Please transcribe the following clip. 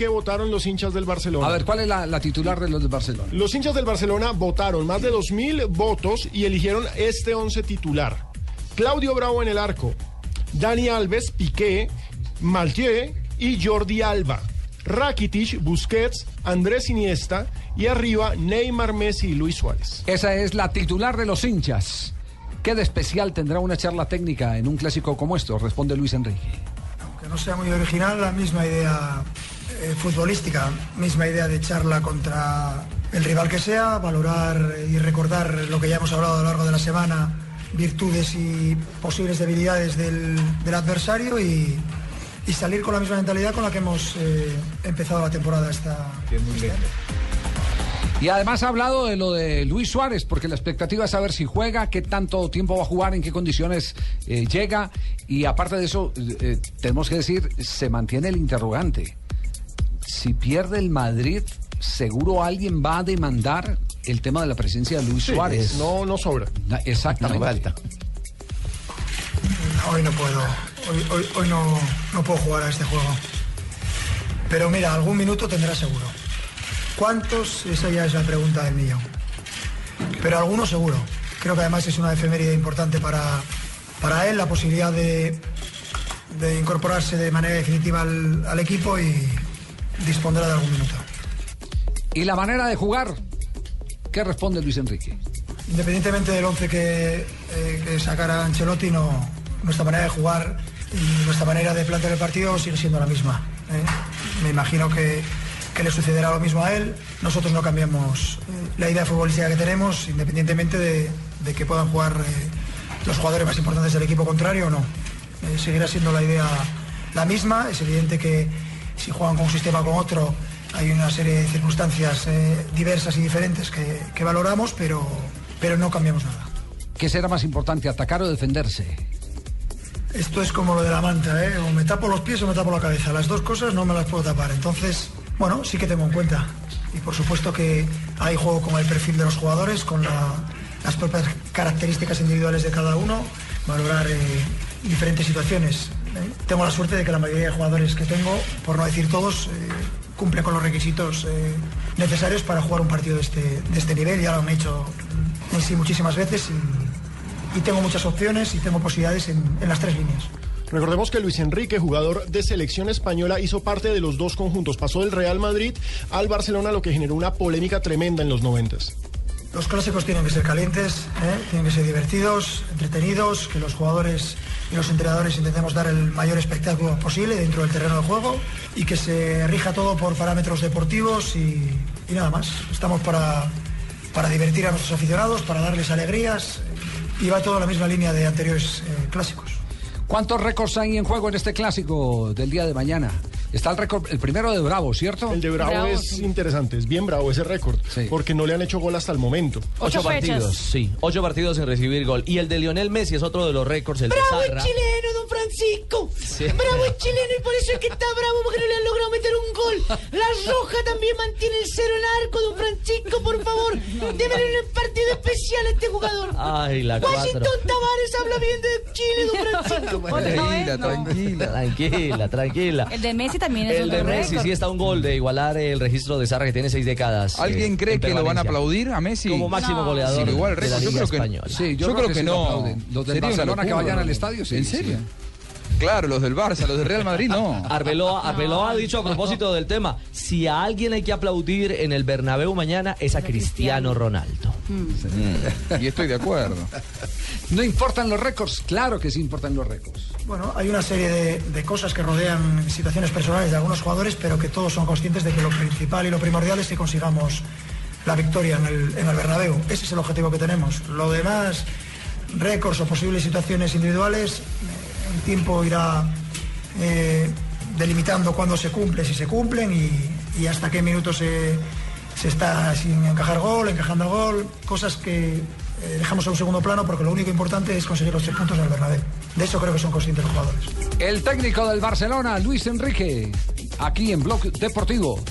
que votaron los hinchas del Barcelona. A ver, ¿cuál es la, la titular de los de Barcelona? Los hinchas del Barcelona votaron más de 2.000 votos y eligieron este 11 titular. Claudio Bravo en el arco, Dani Alves, Piqué, Maltier y Jordi Alba. Rakitic, Busquets, Andrés Iniesta y arriba Neymar, Messi y Luis Suárez. Esa es la titular de los hinchas. ¿Qué de especial tendrá una charla técnica en un clásico como esto? Responde Luis Enrique. Aunque no sea muy original, la misma idea eh, futbolística, misma idea de charla contra el rival que sea, valorar y recordar lo que ya hemos hablado a lo largo de la semana, virtudes y posibles debilidades del, del adversario y, y salir con la misma mentalidad con la que hemos eh, empezado la temporada esta, este año. Y además ha hablado de lo de Luis Suárez, porque la expectativa es saber si juega, qué tanto tiempo va a jugar, en qué condiciones eh, llega. Y aparte de eso, eh, tenemos que decir, se mantiene el interrogante. Si pierde el Madrid, seguro alguien va a demandar el tema de la presencia de Luis Sí, Suárez. No, no sobra. Exactamente. Hoy no puedo, hoy, hoy- hoy no, no puedo jugar a este juego. Pero mira, algún minuto tendrá seguro. ¿Cuántos? Esa ya es la pregunta del millón. Pero algunos seguro. Creo que además es una efeméride importante para, para él, la posibilidad de, de incorporarse de manera definitiva al, al equipo y dispondrá de algún minuto. ¿Y la manera de jugar? ¿Qué responde Luis Enrique? Independientemente del once que, eh, que sacara Ancelotti, no, nuestra manera de jugar y nuestra manera de plantear el partido sigue siendo la misma. ¿eh? Me imagino que, que le sucederá lo mismo a él. Nosotros no cambiamos eh, la idea futbolística que tenemos, independientemente de, de que puedan jugar eh, los jugadores más importantes del equipo contrario o no. Seguirá siendo la idea la misma. Es evidente que si juegan con un sistema o con otro, hay una serie de circunstancias eh, diversas y diferentes que, que valoramos, pero, pero no cambiamos nada. ¿Qué será más importante, atacar o defenderse? Esto es como lo de la manta, ¿eh? O me tapo los pies o me tapo la cabeza. Las dos cosas no me las puedo tapar. Entonces, bueno, sí que tengo en cuenta. Y por supuesto que hay juego con el perfil de los jugadores, con la- las propias características individuales de cada uno, valorar eh, diferentes situaciones. ¿Eh? Tengo la suerte de que la mayoría de jugadores que tengo, por no decir todos, eh, cumplen con los requisitos eh, necesarios para jugar un partido de este, de este nivel. Ya lo han hecho sí muchísimas veces y, y tengo muchas opciones y tengo posibilidades en- en las tres líneas. Recordemos que Luis Enrique, jugador de selección española, hizo parte de los dos conjuntos. Pasó del Real Madrid al Barcelona, lo que generó una polémica tremenda en los noventas. Los clásicos tienen que ser calientes, ¿eh? tienen que ser divertidos, entretenidos, que los jugadores y los entrenadores intentemos dar el mayor espectáculo posible dentro del terreno de juego y que se rija todo por parámetros deportivos y, nada más. Estamos para, para divertir a nuestros aficionados, para darles alegrías y va todo en la misma línea de anteriores eh, clásicos. ¿Cuántos récords hay en juego en este clásico del día de mañana? Está el récord, el primero de Bravo, ¿cierto? El de Bravo, Bravo, es sí. interesante, es bien bravo ese récord, Sí. porque no le han hecho gol hasta el momento. Ocho Ocho partidos, sí. Ocho partidos sin recibir gol. Y el de Lionel Messi es otro de los récords, el de Bravo el Zarra. chileno, don Francisco. Sí. Bravo el chileno y por eso es que está bravo porque no le han logrado meter un gol. La Roja también mantiene el cero en arco, don Francisco, por favor. Deben en un partido especial a este jugador. Ay, la cuatro. Washington Tavares habla bien de Chile, don Francisco. Otra vez, no. Tranquila, tranquila, tranquila. El de Messi también es El de Messi récord. sí está un gol de igualar el registro de Zarra que tiene seis décadas. ¿Alguien eh, cree que lo van a aplaudir a Messi? Como máximo No. goleador Sí, igual de la. Yo Liga creo que-. Sí, yo, Yo creo que no. Los del Sería una Barcelona que vayan ¿no? al estadio, sí. ¿En sí. serio? Claro, los del Barça, los del Real Madrid no. Arbeloa, Arbeloa ha dicho a propósito del tema, si a alguien hay que aplaudir en el Bernabéu mañana es a Cristiano Ronaldo. Y estoy de acuerdo. No importan los récords, claro que sí importan los récords. Bueno, hay una serie de, de cosas que rodean situaciones personales de algunos jugadores, pero que todos son conscientes de que lo principal y lo primordial es que consigamos la victoria en el, en el Bernabéu. Ese es el objetivo que tenemos. Lo demás, récords o posibles situaciones individuales, eh, el tiempo irá eh, delimitando cuándo se cumple, si se cumplen y, hasta qué minutos se, está sin encajar gol, encajando el gol, cosas que eh, dejamos a un segundo plano porque lo único importante es conseguir los tres puntos en el. De eso creo que son conscientes los jugadores. El técnico del Barcelona, Luis Enrique, aquí en Blog Deportivo.